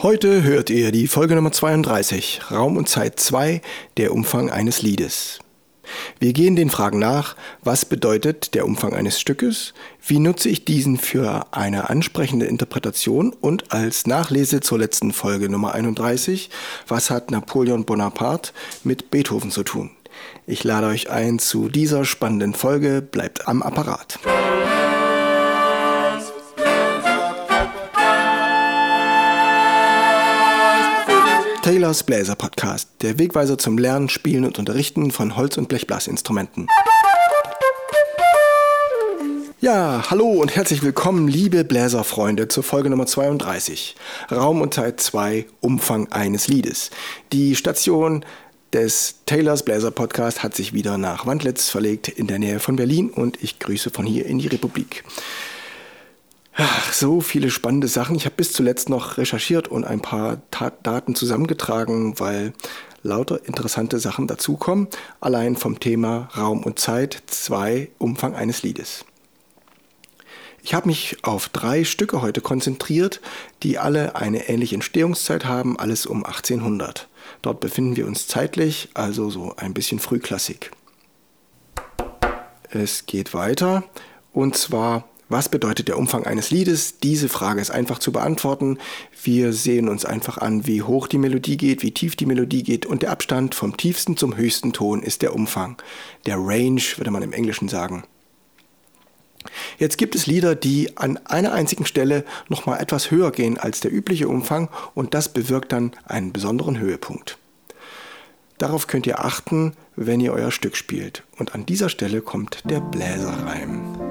Heute hört ihr die Folge Nummer 32, Raum und Zeit 2, der Umfang eines Liedes. Wir gehen den Fragen nach, was bedeutet der Umfang eines Stückes, wie nutze ich diesen für eine ansprechende Interpretation und als Nachlese zur letzten Folge Nummer 31, was hat Napoleon Bonaparte mit Beethoven zu tun. Ich lade euch ein zu dieser spannenden Folge, bleibt am Apparat. Taylors Bläser Podcast, der Wegweiser zum Lernen, Spielen und Unterrichten von Holz- und Blechblasinstrumenten. Ja, hallo und herzlich willkommen, liebe Bläserfreunde, zur Folge Nummer 32. Raum und Zeit 2, Umfang eines Liedes. Die Station des Taylors Bläser Podcast hat sich wieder nach Wandlitz verlegt in der Nähe von Berlin und ich grüße von hier in die Republik. Ach, so viele spannende Sachen. Ich habe bis zuletzt noch recherchiert und ein paar Ta Daten zusammengetragen, weil lauter interessante Sachen dazukommen. Allein vom Thema Raum und Zeit, zwei Umfang eines Liedes. Ich habe mich auf drei Stücke heute konzentriert, die alle eine ähnliche Entstehungszeit haben, alles um 1800. Dort befinden wir uns zeitlich, also so ein bisschen Frühklassik. Es geht weiter und zwar was bedeutet der Umfang eines Liedes? Diese Frage ist einfach zu beantworten. Wir sehen uns einfach an, wie hoch die Melodie geht, wie tief die Melodie geht und der Abstand vom tiefsten zum höchsten Ton ist der Umfang. Der Range würde man im Englischen sagen. Jetzt gibt es Lieder, die an einer einzigen Stelle nochmal etwas höher gehen als der übliche Umfang und das bewirkt dann einen besonderen Höhepunkt. Darauf könnt ihr achten, wenn ihr euer Stück spielt. Und an dieser Stelle kommt der Bläserreim.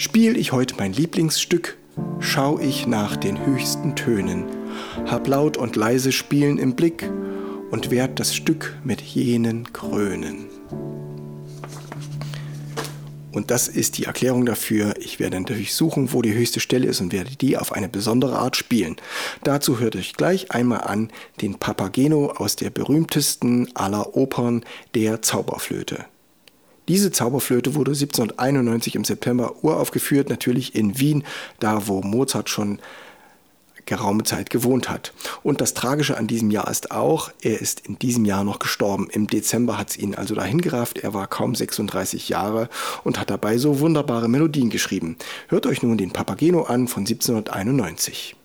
Spiel ich heute mein Lieblingsstück, schau ich nach den höchsten Tönen, hab laut und leise Spielen im Blick und werd das Stück mit jenen krönen. Und das ist die Erklärung dafür. Ich werde natürlich suchen, wo die höchste Stelle ist und werde die auf eine besondere Art spielen. Dazu hört euch gleich einmal an den Papageno aus der berühmtesten aller Opern, der Zauberflöte. Diese Zauberflöte wurde 1791 im September uraufgeführt, natürlich in Wien, da wo Mozart schon geraume Zeit gewohnt hat. Und das Tragische an diesem Jahr ist auch, er ist in diesem Jahr noch gestorben. Im Dezember hat es ihn also dahin gerafft. Er war kaum 36 Jahre und hat dabei so wunderbare Melodien geschrieben. Hört euch nun den Papageno an von 1791.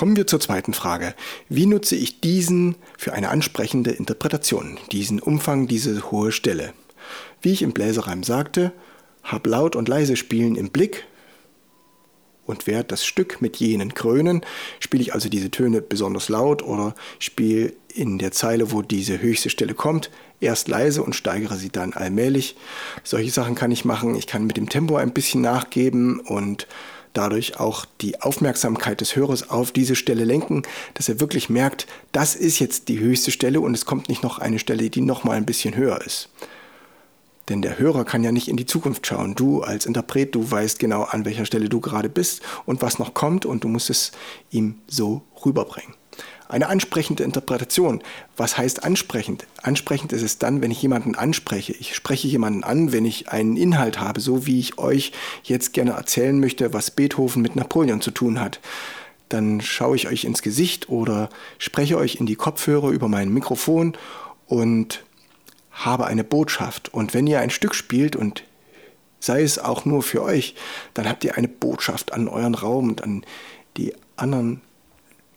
Kommen wir zur zweiten Frage. Wie nutze ich diesen für eine ansprechende Interpretation, diesen Umfang, diese hohe Stelle? Wie ich im Bläserreim sagte, hab laut und leise spielen im Blick und werde das Stück mit jenen krönen. Spiele ich also diese Töne besonders laut oder spiele in der Zeile, wo diese höchste Stelle kommt, erst leise und steigere sie dann allmählich. Solche Sachen kann ich machen. Ich kann mit dem Tempo ein bisschen nachgeben und dadurch auch die Aufmerksamkeit des Hörers auf diese Stelle lenken, dass er wirklich merkt, das ist jetzt die höchste Stelle und es kommt nicht noch eine Stelle, die noch mal ein bisschen höher ist. Denn der Hörer kann ja nicht in die Zukunft schauen. Du als Interpret, du weißt genau, an welcher Stelle du gerade bist und was noch kommt und du musst es ihm so rüberbringen. Eine ansprechende Interpretation. Was heißt ansprechend? Ansprechend ist es dann, wenn ich jemanden anspreche. Ich spreche jemanden an, wenn ich einen Inhalt habe, so wie ich euch jetzt gerne erzählen möchte, was Beethoven mit Napoleon zu tun hat. Dann schaue ich euch ins Gesicht oder spreche euch in die Kopfhörer über mein Mikrofon und habe eine Botschaft. Und wenn ihr ein Stück spielt und sei es auch nur für euch, dann habt ihr eine Botschaft an euren Raum und an die anderen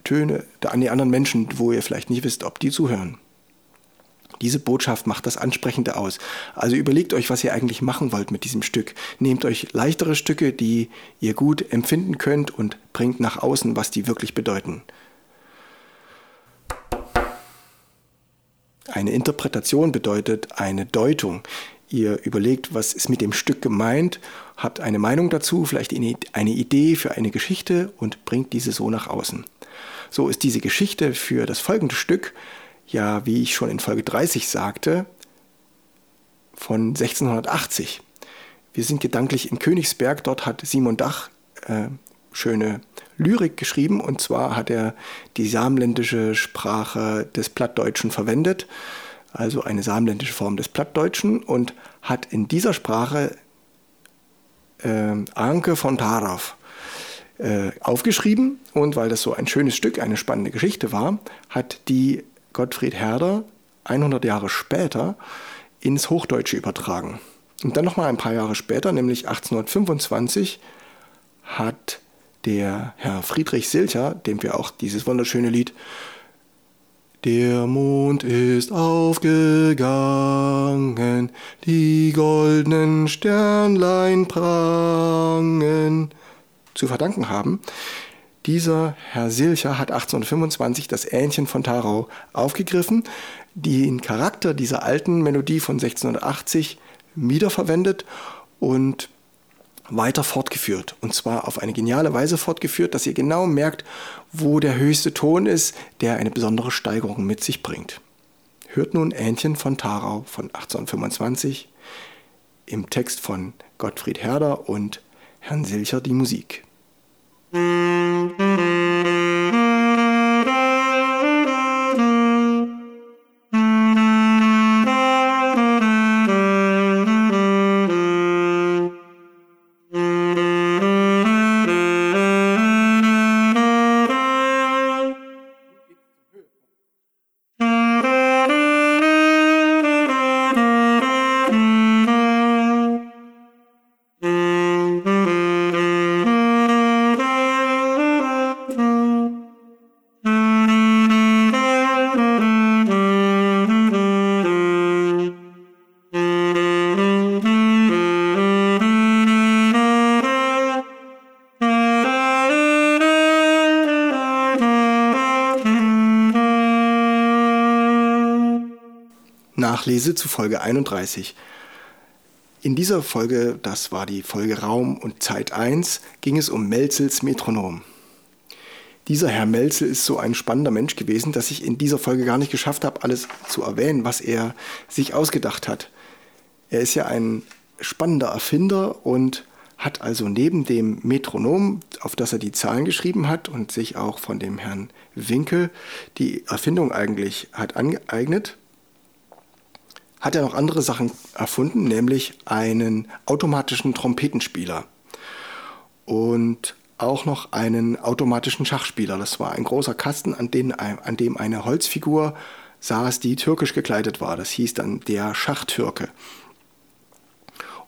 Töne, an die anderen Menschen, wo ihr vielleicht nicht wisst, ob die zuhören. Diese Botschaft macht das Ansprechende aus. Also überlegt euch, was ihr eigentlich machen wollt mit diesem Stück. Nehmt euch leichtere Stücke, die ihr gut empfinden könnt und bringt nach außen, was die wirklich bedeuten. Eine Interpretation bedeutet eine Deutung. Ihr überlegt, was ist mit dem Stück gemeint, habt eine Meinung dazu, vielleicht eine Idee für eine Geschichte und bringt diese so nach außen. So ist diese Geschichte für das folgende Stück, ja, wie ich schon in Folge 30 sagte, von 1680. Wir sind gedanklich in Königsberg, dort hat Simon Dach äh, schöne Lyrik geschrieben und zwar hat er die samländische Sprache des Plattdeutschen verwendet, also eine samländische Form des Plattdeutschen und hat in dieser Sprache äh, Anke von Tarav äh, aufgeschrieben und weil das so ein schönes Stück, eine spannende Geschichte war, hat die Gottfried Herder 100 Jahre später ins Hochdeutsche übertragen. Und dann nochmal ein paar Jahre später, nämlich 1825, hat der Herr Friedrich Silcher, dem wir auch dieses wunderschöne Lied Der Mond ist aufgegangen, die goldenen Sternlein prangen, zu verdanken haben. Dieser Herr Silcher hat 1825 das Ähnchen von Tarau aufgegriffen, den Charakter dieser alten Melodie von 1680 wiederverwendet und weiter fortgeführt. Und zwar auf eine geniale Weise fortgeführt, dass ihr genau merkt, wo der höchste Ton ist, der eine besondere Steigerung mit sich bringt. Hört nun Ähnchen von Tarau von 1825 im Text von Gottfried Herder und Herrn Silcher die Musik. Musik Nachlese zu Folge 31. In dieser Folge, das war die Folge Raum und Zeit 1, ging es um Melzels Metronom. Dieser Herr Melzel ist so ein spannender Mensch gewesen, dass ich in dieser Folge gar nicht geschafft habe, alles zu erwähnen, was er sich ausgedacht hat. Er ist ja ein spannender Erfinder und hat also neben dem Metronom, auf das er die Zahlen geschrieben hat und sich auch von dem Herrn Winkel die Erfindung eigentlich hat angeeignet, hat er noch andere Sachen erfunden, nämlich einen automatischen Trompetenspieler und auch noch einen automatischen Schachspieler. Das war ein großer Kasten, an, den, an dem eine Holzfigur saß, die türkisch gekleidet war. Das hieß dann der Schachtürke.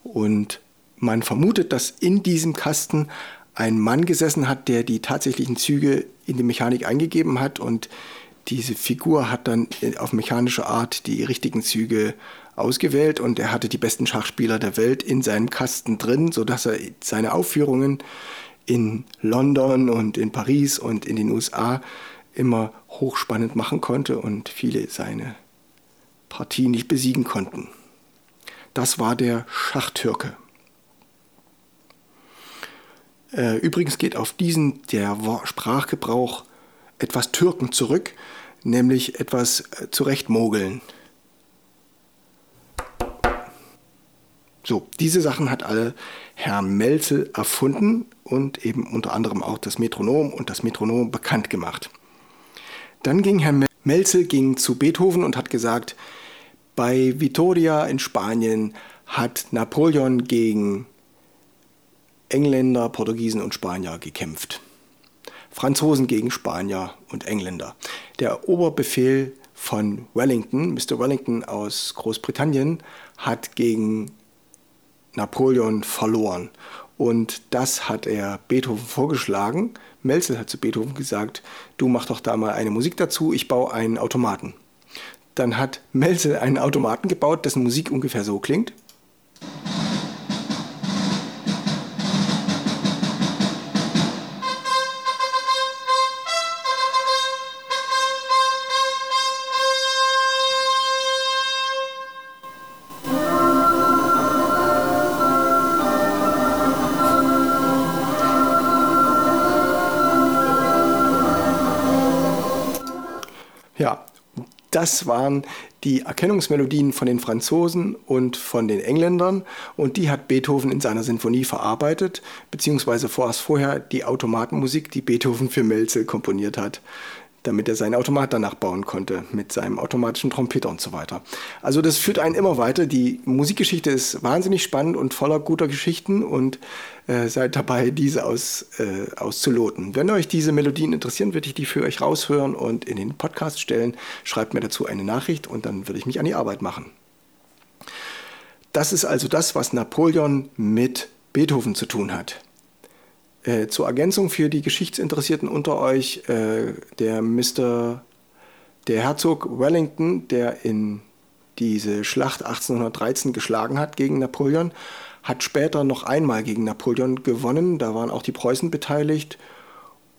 Und man vermutet, dass in diesem Kasten ein Mann gesessen hat, der die tatsächlichen Züge in die Mechanik eingegeben hat und diese Figur hat dann auf mechanische Art die richtigen Züge ausgewählt und er hatte die besten Schachspieler der Welt in seinem Kasten drin, sodass er seine Aufführungen in London und in Paris und in den USA immer hochspannend machen konnte und viele seine Partie nicht besiegen konnten. Das war der Schachtürke. Äh, übrigens geht auf diesen der Sprachgebrauch etwas Türken zurück, nämlich etwas äh, zurechtmogeln. So, diese Sachen hat alle Herr Melzel erfunden und eben unter anderem auch das Metronom und das Metronom bekannt gemacht. Dann ging Herr Melzel ging zu Beethoven und hat gesagt, bei Vitoria in Spanien hat Napoleon gegen Engländer, Portugiesen und Spanier gekämpft. Franzosen gegen Spanier und Engländer. Der Oberbefehl von Wellington, Mr. Wellington aus Großbritannien, hat gegen Napoleon verloren. Und das hat er Beethoven vorgeschlagen. Melzel hat zu Beethoven gesagt, du mach doch da mal eine Musik dazu, ich baue einen Automaten. Dann hat Melzel einen Automaten gebaut, dessen Musik ungefähr so klingt. Das waren die Erkennungsmelodien von den Franzosen und von den Engländern. Und die hat Beethoven in seiner Sinfonie verarbeitet, beziehungsweise vorerst vorher die Automatenmusik, die Beethoven für Melzel komponiert hat damit er seinen Automat danach bauen konnte mit seinem automatischen Trompeter und so weiter. Also das führt einen immer weiter. Die Musikgeschichte ist wahnsinnig spannend und voller guter Geschichten und äh, seid dabei, diese aus, äh, auszuloten. Wenn euch diese Melodien interessieren, würde ich die für euch raushören und in den Podcast stellen. Schreibt mir dazu eine Nachricht und dann würde ich mich an die Arbeit machen. Das ist also das, was Napoleon mit Beethoven zu tun hat. Äh, zur Ergänzung für die Geschichtsinteressierten unter euch, äh, der Mr. der Herzog Wellington, der in diese Schlacht 1813 geschlagen hat gegen Napoleon, hat später noch einmal gegen Napoleon gewonnen. Da waren auch die Preußen beteiligt.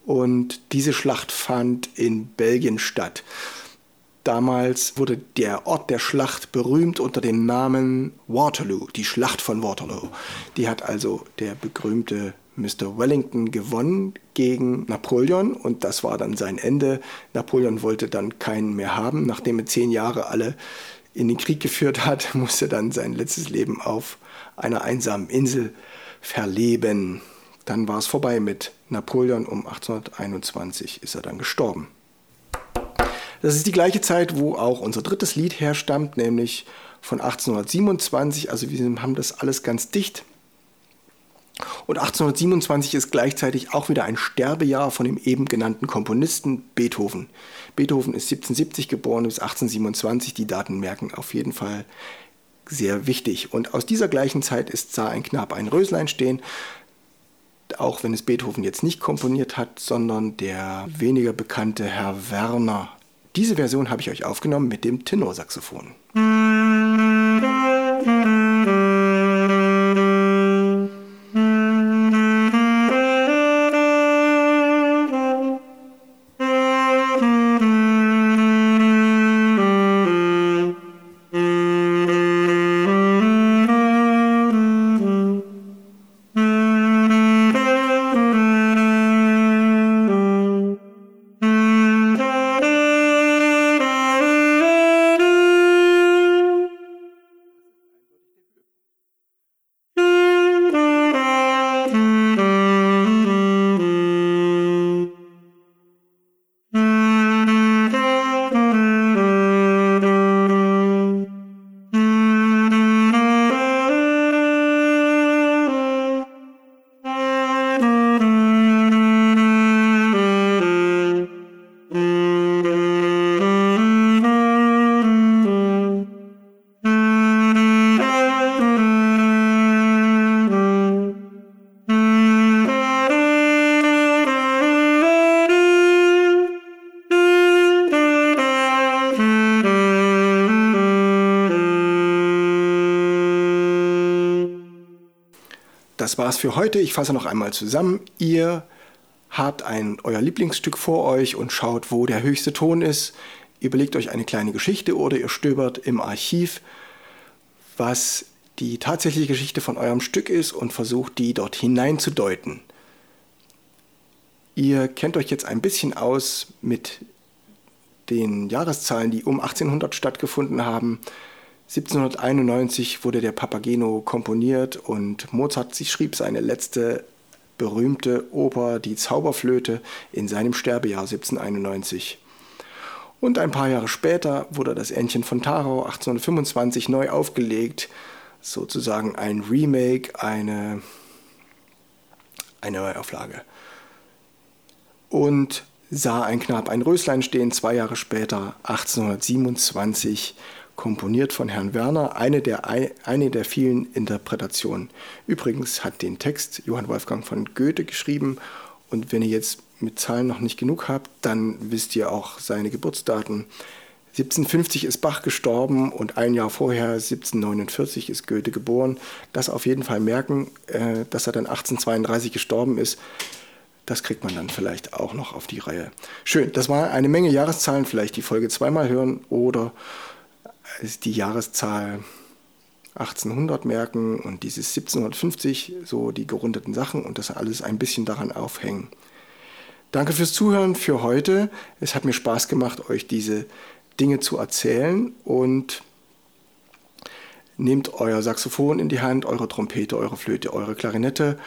Und diese Schlacht fand in Belgien statt. Damals wurde der Ort der Schlacht berühmt unter dem Namen Waterloo, die Schlacht von Waterloo. Die hat also der berühmte Mr. Wellington gewonnen gegen Napoleon und das war dann sein Ende. Napoleon wollte dann keinen mehr haben. Nachdem er zehn Jahre alle in den Krieg geführt hat, musste dann sein letztes Leben auf einer einsamen Insel verleben. Dann war es vorbei mit Napoleon. Um 1821 ist er dann gestorben. Das ist die gleiche Zeit, wo auch unser drittes Lied herstammt, nämlich von 1827. Also wir haben das alles ganz dicht. Und 1827 ist gleichzeitig auch wieder ein Sterbejahr von dem eben genannten Komponisten Beethoven. Beethoven ist 1770 geboren, bis 1827. Die Daten merken auf jeden Fall sehr wichtig. Und aus dieser gleichen Zeit ist sah ein Knab ein Röslein stehen, auch wenn es Beethoven jetzt nicht komponiert hat, sondern der weniger bekannte Herr Werner. Diese Version habe ich euch aufgenommen mit dem Tenorsaxophon. Das war's für heute. Ich fasse noch einmal zusammen. Ihr habt ein euer Lieblingsstück vor euch und schaut, wo der höchste Ton ist. Überlegt euch eine kleine Geschichte oder ihr stöbert im Archiv, was die tatsächliche Geschichte von eurem Stück ist und versucht, die dort hineinzudeuten. Ihr kennt euch jetzt ein bisschen aus mit den Jahreszahlen, die um 1800 stattgefunden haben. 1791 wurde der Papageno komponiert und Mozart schrieb seine letzte berühmte Oper Die Zauberflöte in seinem Sterbejahr 1791. Und ein paar Jahre später wurde das Entchen von Tarau 1825 neu aufgelegt, sozusagen ein Remake, eine, eine Neuauflage. Und sah ein Knab ein Röslein stehen, zwei Jahre später, 1827, komponiert von Herrn Werner, eine der, eine der vielen Interpretationen. Übrigens hat den Text Johann Wolfgang von Goethe geschrieben und wenn ihr jetzt mit Zahlen noch nicht genug habt, dann wisst ihr auch seine Geburtsdaten. 1750 ist Bach gestorben und ein Jahr vorher, 1749, ist Goethe geboren. Das auf jeden Fall merken, äh, dass er dann 1832 gestorben ist. Das kriegt man dann vielleicht auch noch auf die Reihe. Schön, das war eine Menge Jahreszahlen. Vielleicht die Folge zweimal hören oder die Jahreszahl 1800 merken und dieses 1750, so die gerundeten Sachen und das alles ein bisschen daran aufhängen. Danke fürs Zuhören für heute. Es hat mir Spaß gemacht, euch diese Dinge zu erzählen und nehmt euer Saxophon in die Hand, eure Trompete, eure Flöte, eure Klarinette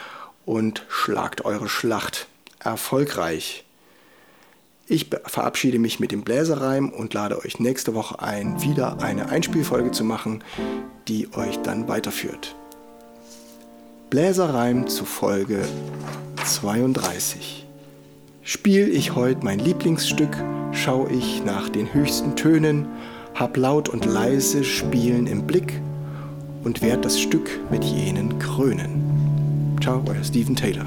und schlagt eure Schlacht erfolgreich. Ich verabschiede mich mit dem Bläserreim und lade euch nächste Woche ein, wieder eine Einspielfolge zu machen, die euch dann weiterführt. Bläserreim zu Folge 32. Spiel ich heute mein Lieblingsstück, schau ich nach den höchsten Tönen, hab laut und leise Spielen im Blick und werd das Stück mit jenen krönen. Ciao, euer Steven Taylor.